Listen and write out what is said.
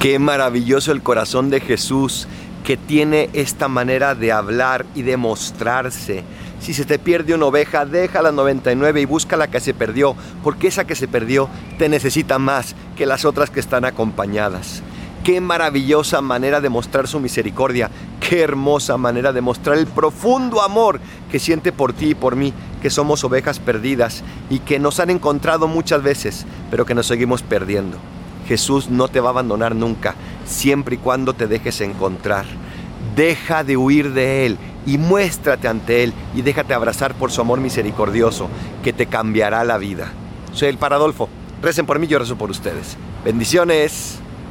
Qué maravilloso el corazón de Jesús que tiene esta manera de hablar y de mostrarse. Si se te pierde una oveja, deja la 99 y busca la que se perdió, porque esa que se perdió te necesita más que las otras que están acompañadas. Qué maravillosa manera de mostrar su misericordia, qué hermosa manera de mostrar el profundo amor que siente por ti y por mí, que somos ovejas perdidas y que nos han encontrado muchas veces, pero que nos seguimos perdiendo. Jesús no te va a abandonar nunca, siempre y cuando te dejes encontrar. Deja de huir de Él y muéstrate ante Él y déjate abrazar por su amor misericordioso que te cambiará la vida. Soy el Paradolfo. Recen por mí, yo rezo por ustedes. Bendiciones.